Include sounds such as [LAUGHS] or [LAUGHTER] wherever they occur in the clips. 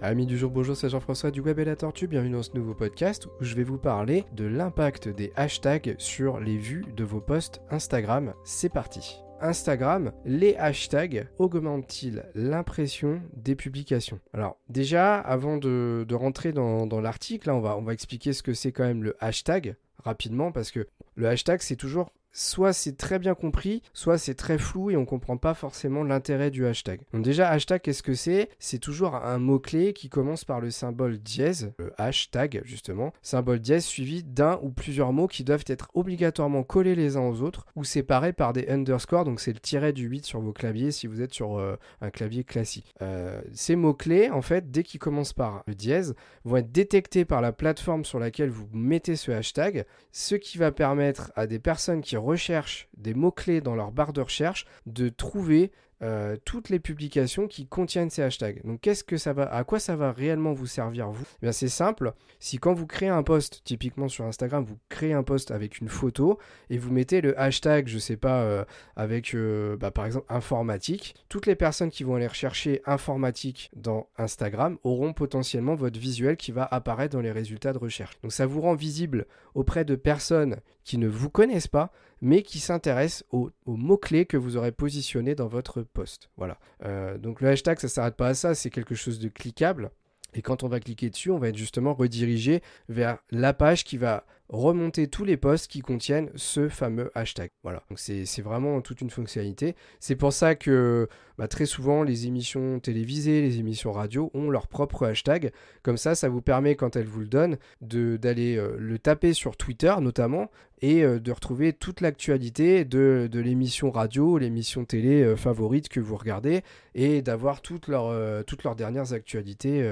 Amis du jour, bonjour, c'est Jean-François du Web et la Tortue. Bienvenue dans ce nouveau podcast où je vais vous parler de l'impact des hashtags sur les vues de vos posts Instagram. C'est parti. Instagram, les hashtags augmentent-ils l'impression des publications? Alors déjà, avant de, rentrer dans, l'article, on va, on va expliquer ce que c'est quand même le hashtag rapidement parce que le hashtag c'est toujours soit c'est très bien compris, soit c'est très flou et on comprend pas forcément l'intérêt du hashtag. Donc déjà, hashtag, qu'est-ce que c'est? C'est toujours un mot-clé qui commence par le symbole dièse, le hashtag justement, symbole dièse suivi d'un ou plusieurs mots qui doivent être obligatoirement collés les uns aux autres ou séparés par des underscores, donc c'est le tiret du 8 sur vos claviers si vous êtes sur euh, un clavier classique. Euh, ces mots-clés, en fait, dès qu'ils commencent par le dièse, vont être détectés par la plateforme sur laquelle vous mettez ce hashtag, ce qui va permettre à des personnes qui recherchent des mots-clés dans leur barre de recherche de trouver euh, toutes les publications qui contiennent ces hashtags. Donc qu'est-ce que ça va, à quoi ça va réellement vous servir vous? Eh Bien c'est simple. Si quand vous créez un post, typiquement sur Instagram, vous créez un post avec une photo et vous mettez le hashtag, je sais pas, euh, avec euh, bah, par exemple informatique, toutes les personnes qui vont aller rechercher informatique dans Instagram auront potentiellement votre visuel qui va apparaître dans les résultats de recherche. Donc ça vous rend visible auprès de personnes qui ne vous connaissent pas, mais qui s'intéressent aux, mots-clés que vous aurez positionnés dans votre post. Voilà. Euh, donc le hashtag, ça ne s'arrête pas à ça, c'est quelque chose de cliquable. Et quand on va cliquer dessus, on va être justement redirigé vers la page qui va remonter tous les posts qui contiennent ce fameux hashtag. Voilà, donc c'est vraiment toute une fonctionnalité. C'est pour ça que bah, très souvent les émissions télévisées, les émissions radio ont leur propre hashtag. Comme ça, ça vous permet quand elles vous le donnent d'aller euh, le taper sur Twitter notamment et euh, de retrouver toute l'actualité de, l'émission radio, l'émission télé euh, favorite que vous regardez et d'avoir toutes leurs dernières actualités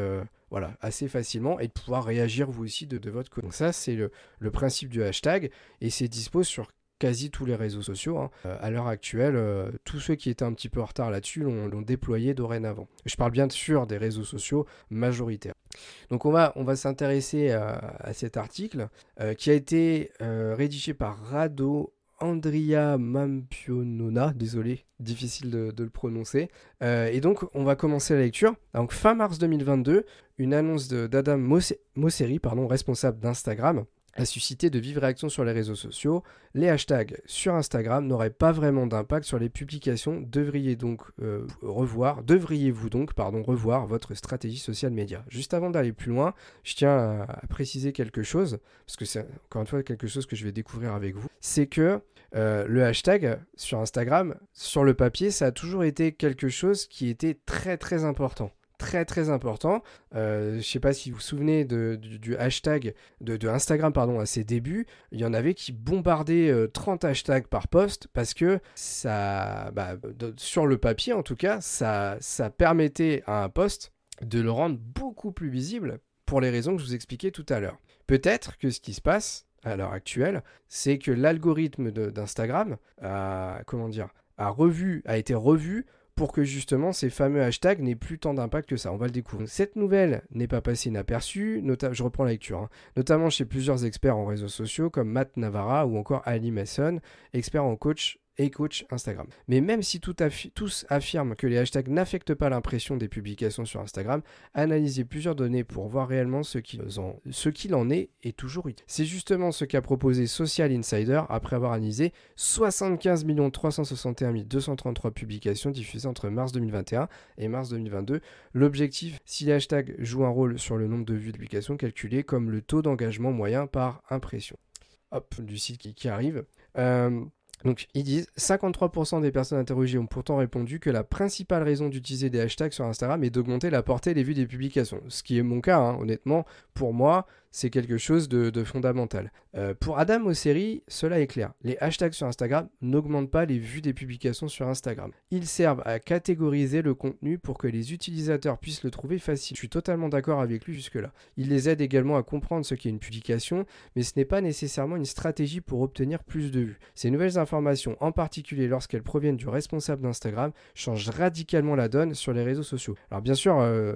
voilà, assez facilement et de pouvoir réagir vous aussi de, votre côté. Donc ça, c'est le, principe du hashtag et c'est dispo sur quasi tous les réseaux sociaux. Hein. Euh, à l'heure actuelle, euh, tous ceux qui étaient un petit peu en retard là-dessus l'ont déployé dorénavant. Je parle bien sûr des réseaux sociaux majoritaires. Donc on va, on va s'intéresser à, cet article euh, qui a été rédigé par Rado Andria Mampionona, désolé, difficile de, le prononcer. Euh, et donc, on va commencer la lecture. Donc, fin mars 2022, une annonce d'Adam Mosseri, pardon, responsable d'Instagram, a suscité de vives réactions sur les réseaux sociaux. Les hashtags sur Instagram n'auraient pas vraiment d'impact sur les publications. Devriez donc euh, revoir, devriez-vous donc revoir votre stratégie social média. Juste avant d'aller plus loin, je tiens à, préciser quelque chose parce que c'est encore une fois quelque chose que je vais découvrir avec vous. C'est que euh, le hashtag sur Instagram, sur le papier, ça a toujours été quelque chose qui était très très important très très important. Euh, je ne sais pas si vous vous souvenez du, hashtag de, Instagram pardon, à ses débuts. Il y en avait qui bombardaient 30 euh, hashtags par post parce que ça, bah, sur le papier en tout cas, ça, ça permettait à un post de le rendre beaucoup plus visible pour les raisons que je vous expliquais tout à l'heure. Peut-être que ce qui se passe à l'heure actuelle, c'est que l'algorithme d'Instagram a, comment dire, a revu, a été revu pour que justement ces fameux hashtags n'aient plus tant d'impact que ça. On va le découvrir. Cette nouvelle n'est pas passée inaperçue, je reprends la lecture, hein. notamment chez plusieurs experts en réseaux sociaux comme Matt Navarra ou encore Ali Mason, experts en coach et coach Instagram. Mais même si tous affirment que les hashtags n'affectent pas l'impression des publications sur Instagram, analyser plusieurs données pour voir réellement ce qu'il en, en, est est toujours utile. C'est justement ce qu'a proposé Social Insider après avoir analysé 75 361 233 publications diffusées entre mars 2021 et mars 2022. L'objectif, si les hashtags jouent un rôle sur le nombre de vues de publications calculé comme le taux d'engagement moyen par impression. Hop, du site qui, arrive. Euh, donc ils disent 53% des personnes interrogées ont pourtant répondu que la principale raison d'utiliser des hashtags sur Instagram est d'augmenter la portée et les vues des publications. Ce qui est mon cas, hein. honnêtement, pour moi, c'est quelque chose de, fondamental. Euh, pour Adam Osseri, cela est clair. Les hashtags sur Instagram n'augmentent pas les vues des publications sur Instagram. Ils servent à catégoriser le contenu pour que les utilisateurs puissent le trouver facile. Je suis totalement d'accord avec lui jusque-là. Il les aide également à comprendre ce qu'est une publication, mais ce n'est pas nécessairement une stratégie pour obtenir plus de vues. Ces nouvelles informations, en particulier lorsqu'elles proviennent du responsable d'Instagram, changent radicalement la donne sur les réseaux sociaux. Alors bien sûr, euh,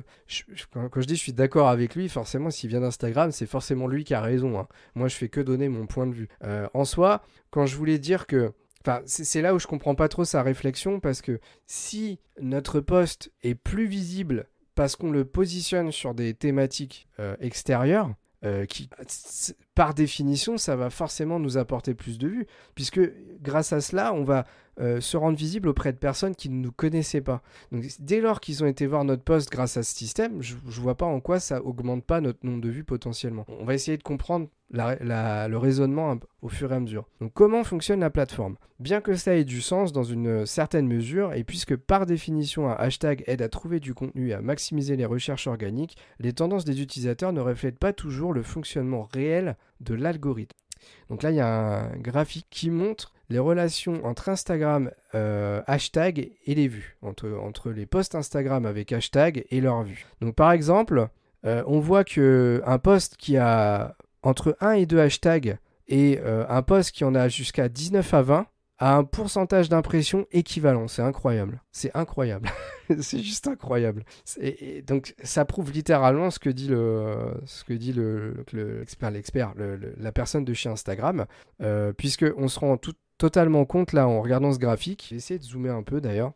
quand, je dis je suis d'accord avec lui, forcément s'il vient d'Instagram, c'est forcément lui qui a raison. Hein. Moi, je fais que donner mon point de vue. Euh, en soi, quand je voulais dire que Enfin, c'est là où je comprends pas trop sa réflexion parce que si notre poste est plus visible parce qu'on le positionne sur des thématiques euh, extérieures, euh, qui, par définition, ça va forcément nous apporter plus de vues, puisque grâce à cela, on va euh, se rendre visible auprès de personnes qui ne nous connaissaient pas. Donc dès lors qu'ils ont été voir notre poste grâce à ce système, je ne vois pas en quoi ça augmente pas notre nombre de vues potentiellement. On va essayer de comprendre le raisonnement au fur et à mesure. Donc comment fonctionne la plateforme? Bien que ça ait du sens dans une certaine mesure, et puisque par définition un hashtag aide à trouver du contenu et à maximiser les recherches organiques, les tendances des utilisateurs ne reflètent pas toujours le fonctionnement réel de l'algorithme. Donc là, il y a un graphique qui montre les relations entre Instagram, euh, hashtag et les vues, entre, entre les posts Instagram avec hashtag et leurs vues. Donc par exemple, euh, on voit que un post qui a entre 1 et 2 hashtags et euh, un post qui en a jusqu'à 19 à 20 a un pourcentage d'impression équivalent. C'est incroyable. C'est incroyable. [LAUGHS] c'est juste incroyable. Donc ça prouve littéralement ce que dit le, ce que dit le, l'expert, l'expert, la personne de chez Instagram, euh, puisque on se rend tout, totalement compte là en regardant ce graphique. J'ai essayé de zoomer un peu d'ailleurs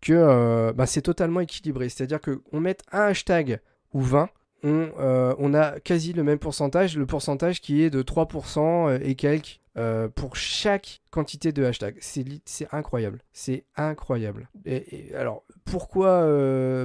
que euh, bah, c'est totalement équilibré. C'est-à-dire qu'on met un hashtag ou 20, euh, on, a quasi le même pourcentage, le pourcentage qui est de 3% euh, et quelques euh, pour chaque quantité de hashtag. C'est incroyable. C'est incroyable. Et, alors, pourquoi,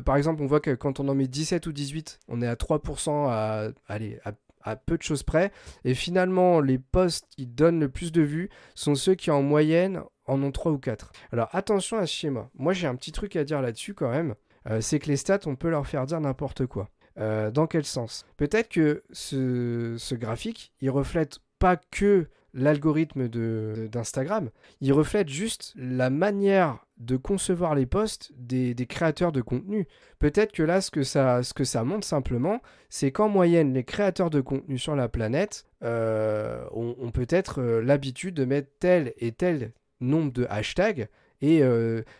par exemple, on voit que quand on en met 17 ou 18, on est à 3% à, allez, à, peu de choses près. Et finalement, les posts qui donnent le plus de vues sont ceux qui, en moyenne, en ont 3 ou 4. Alors, attention à ce schéma. Moi, j'ai un petit truc à dire là-dessus quand même. c'est que les stats, on peut leur faire dire n'importe quoi. Euh, dans quel sens? Peut-être que ce, graphique, il reflète pas que l'algorithme d'Instagram, il reflète juste la manière de concevoir les posts des, créateurs de contenu. Peut-être que là, ce que ça, ce que ça montre simplement, c'est qu'en moyenne, les créateurs de contenu sur la planète euh, ont, peut-être euh, l'habitude de mettre tel et tel nombre de hashtags. Et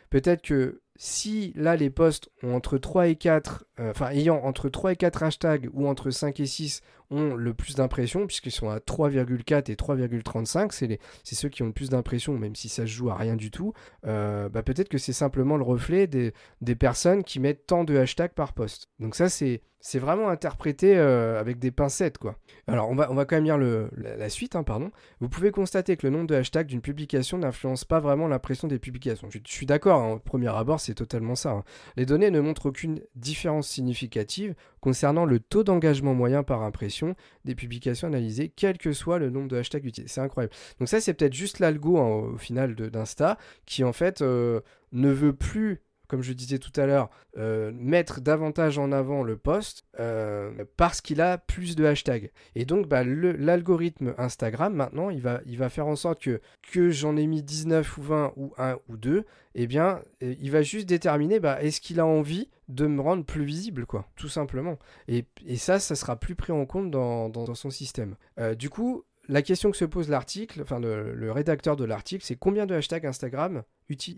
peut-être que si là les posts ont entre 3 et 4, euh, enfin ayant entre 3 et 4 hashtags ou entre 5 et 6 ont le plus d'impressions, puisqu'ils sont à 3,4 et 3,35, c'est, c'est ceux qui ont le plus d'impressions, même si ça se joue à rien du tout, euh, bah peut-être que c'est simplement le reflet des, des personnes qui mettent tant de hashtags par post. Donc ça c'est c'est vraiment interprété euh, avec des pincettes, quoi. Alors, on va, on va quand même lire le, la, suite, hein, pardon. Vous pouvez constater que le nombre de hashtags d'une publication n'influence pas vraiment l'impression des publications. Je, suis d'accord, hein, au premier abord, c'est totalement ça. Hein. Les données ne montrent aucune différence significative concernant le taux d'engagement moyen par impression des publications analysées, quel que soit le nombre de hashtags utilisés. C'est incroyable. Donc ça, c'est peut-être juste l'algo au final d'Insta qui, en fait, euh, ne veut plus comme je disais tout à l'heure, euh, mettre davantage en avant le post euh, parce qu'il a plus de hashtags. Et donc, bah, l'algorithme Instagram, maintenant, il va, faire en sorte que, j'en ai mis 19 ou 20 ou 1 ou 2, eh bien, euh, il va juste déterminer bah, est-ce qu'il a envie de me rendre plus visible, quoi, tout simplement. Et, ça, ça sera plus pris en compte dans, son système. du coup, la question que se pose l'article, enfin le, rédacteur de l'article, c'est combien de hashtags Instagram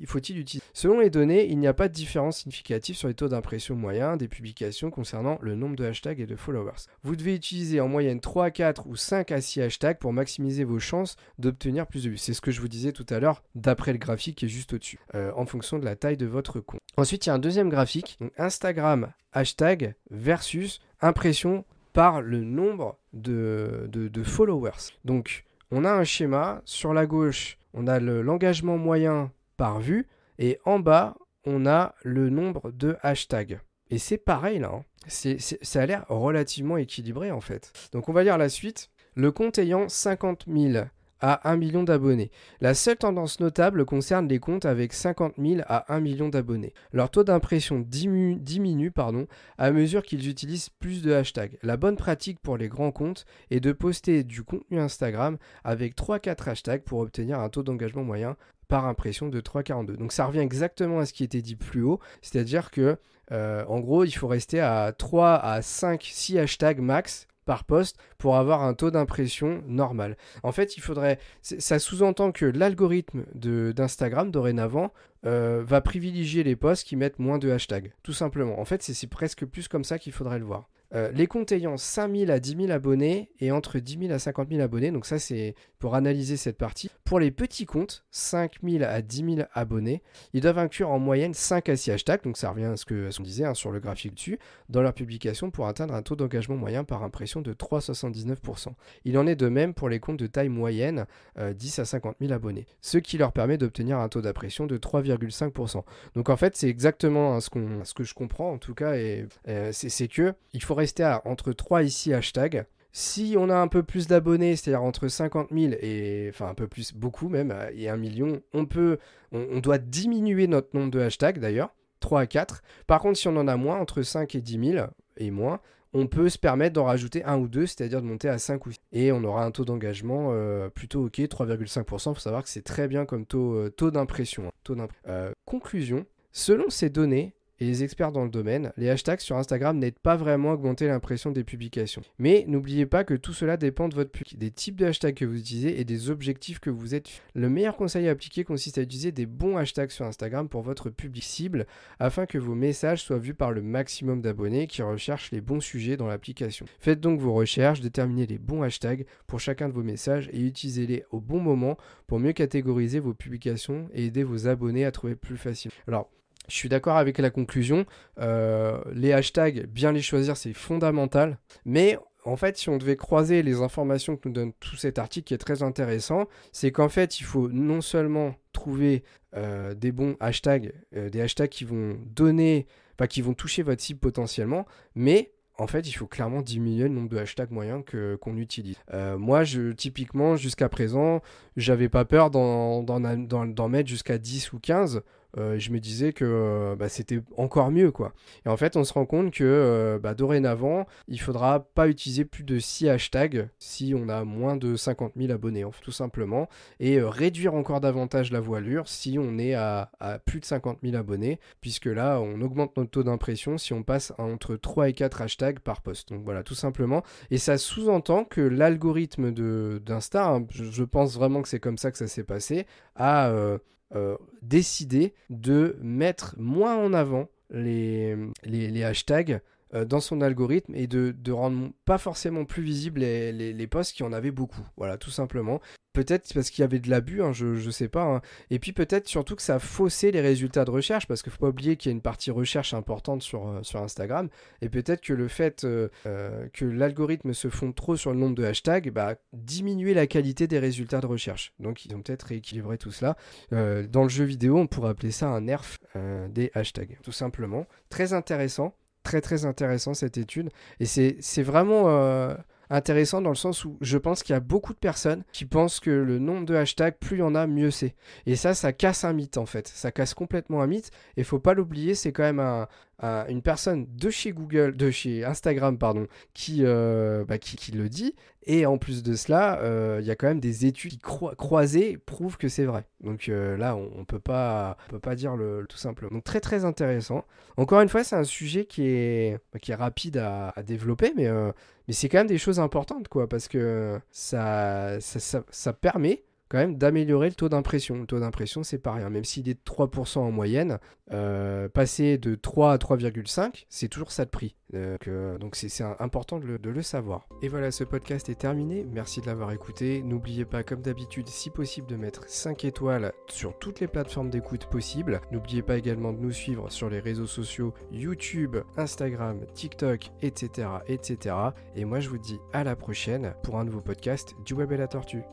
faut-il utiliser? Selon les données, il n'y a pas de différence significative sur les taux d'impression moyens des publications concernant le nombre de hashtags et de followers. Vous devez utiliser en moyenne 3 à 4 ou 5 à 6 hashtags pour maximiser vos chances d'obtenir plus de vues. C'est ce que je vous disais tout à l'heure, d'après le graphique qui est juste au-dessus, euh, en fonction de la taille de votre compte. Ensuite, il y a un deuxième graphique, Instagram hashtag versus impression par le nombre de, de, followers. Donc, on a un schéma. Sur la gauche, on a l'engagement moyen par vue. Et en bas, on a le nombre de hashtags. Et c'est pareil là. Hein. ça a l'air relativement équilibré en fait. Donc on va lire la suite. Le compte ayant 50 000 à 1 million d'abonnés. La seule tendance notable concerne les comptes avec 50 000 à 1 million d'abonnés. Leur taux d'impression diminue, à mesure qu'ils utilisent plus de hashtags. La bonne pratique pour les grands comptes est de poster du contenu Instagram avec 3-4 hashtags pour obtenir un taux d'engagement moyen par impression de 3,42. Donc ça revient exactement à ce qui était dit plus haut, c'est-à-dire que euh, en gros il faut rester à 3 à 5, 6 hashtags max par poste pour avoir un taux d'impression normal. En fait, il faudrait. Ça sous-entend que l'algorithme d'Instagram dorénavant euh, va privilégier les posts qui mettent moins de hashtags, tout simplement. En fait, c'est presque plus comme ça qu'il faudrait le voir. Euh, les comptes ayant 5000 à 10 000 abonnés et entre 10 000 à 50 000 abonnés, donc ça c'est pour analyser cette partie. Pour les petits comptes, 5 000 à 10 000 abonnés, ils doivent inclure en moyenne 5 à 6 hashtags, donc ça revient à ce qu'on disait hein, sur le graphique dessus, dans leur publication pour atteindre un taux d'engagement moyen par impression de 3,79%. Il en est de même pour les comptes de taille moyenne, 10 euh, à 50 000 abonnés, ce qui leur permet d'obtenir un taux d'impression de 3,5%. Donc en fait c'est exactement hein, ce, que je comprends en tout cas, et euh, c'est que il faut à entre 3 et 6 hashtags. Si on a un peu plus d'abonnés, c'est-à-dire entre 50 000 et enfin un peu plus, beaucoup même, euh, et 1 million, on peut, on, doit diminuer notre nombre de hashtags d'ailleurs, 3 à 4. Par contre, si on en a moins, entre 5 et 10 000 et moins, on peut se permettre d'en rajouter un ou deux, c'est-à-dire de monter à 5 ou 6. Et on aura un taux d'engagement euh, plutôt ok, 3,5%. Il faut savoir que c'est très bien comme taux, taux d'impression. Hein. conclusion, selon ces données, et les experts dans le domaine, les hashtags sur Instagram n'aident pas vraiment à augmenter l'impression des publications. Mais n'oubliez pas que tout cela dépend de votre public, des types de hashtags que vous utilisez et des objectifs que vous êtes. Le meilleur conseil à appliquer consiste à utiliser des bons hashtags sur Instagram pour votre public cible afin que vos messages soient vus par le maximum d'abonnés qui recherchent les bons sujets dans l'application. Faites donc vos recherches, déterminez les bons hashtags pour chacun de vos messages et utilisez-les au bon moment pour mieux catégoriser vos publications et aider vos abonnés à trouver plus facilement. Alors, je suis d'accord avec la conclusion. Euh, les hashtags, bien les choisir, c'est fondamental. Mais en fait, si on devait croiser les informations que nous donne tout cet article qui est très intéressant, c'est qu'en fait, il faut non seulement trouver euh, des bons hashtags, euh, des hashtags qui vont donner, pas qui vont toucher votre cible potentiellement, mais en fait, il faut clairement diminuer le nombre de hashtags moyens que, qu'on utilise. moi, je, typiquement, jusqu'à présent, j'avais pas peur d'en mettre jusqu'à 10 ou 15 euh, je me disais que euh, bah, c'était encore mieux quoi. Et en fait, on se rend compte que euh, bah, dorénavant, il faudra pas utiliser plus de 6 hashtags si on a moins de 50 000 abonnés, tout simplement, et réduire encore davantage la voilure si on est à, plus de 50 000 abonnés, puisque là, on augmente notre taux d'impression si on passe entre 3 et 4 hashtags par poste. Donc voilà, tout simplement. Et ça sous-entend que l'algorithme d'Insta, hein, je, pense vraiment que c'est comme ça que ça s'est passé, a décidé de mettre moins en avant les, les, hashtags euh, dans son algorithme et de, de, rendre pas forcément plus visibles les, les, posts qui en avaient beaucoup. Voilà, tout simplement. Peut-être parce qu'il y avait de l'abus, hein, je, ne sais pas. Hein. Et puis peut-être surtout que ça a faussé les résultats de recherche, parce qu'il faut pas oublier qu'il y a une partie recherche importante sur, euh, sur Instagram. Et peut-être que le fait euh, euh, que l'algorithme se fonde trop sur le nombre de hashtags, bah, diminuer la qualité des résultats de recherche. Donc ils ont peut-être rééquilibré tout cela. dans le jeu vidéo, on pourrait appeler ça un nerf des hashtags, tout simplement. Très intéressant, très très intéressant cette étude. Et c'est vraiment intéressant dans le sens où je pense qu'il y a beaucoup de personnes qui pensent que le nombre de hashtags, plus il y en a, mieux c'est. Et ça, ça casse un mythe en fait. Ça casse complètement un mythe. Et faut pas l'oublier, c'est quand même un, une personne de chez Google, de chez Instagram, pardon, qui, euh, bah, qui, le dit. Et en plus de cela, euh, il y a quand même des études qui croisées prouvent que c'est vrai. Donc euh, là, on, ne peut pas, peut pas dire le, tout simplement. Donc très très intéressant. Encore une fois, c'est un sujet qui est, bah, qui est rapide à, développer, mais, mais c'est quand même des choses importantes, quoi, parce que ça, ça, ça permet quand même d'améliorer le taux d'impression. Le taux d'impression, c'est pas rien. Même s'il est de 3% en moyenne, euh, passer de 3 à 3,5, c'est toujours ça de prix. Euh, donc c'est important de le, savoir. Et voilà, ce podcast est terminé. Merci de l'avoir écouté. N'oubliez pas, comme d'habitude, si possible, de mettre 5 étoiles sur toutes les plateformes d'écoute possibles. N'oubliez pas également de nous suivre sur les réseaux sociaux YouTube, Instagram, TikTok, etc. etc. Et moi, je vous dis à la prochaine pour un nouveau podcast du Web et la Tortue.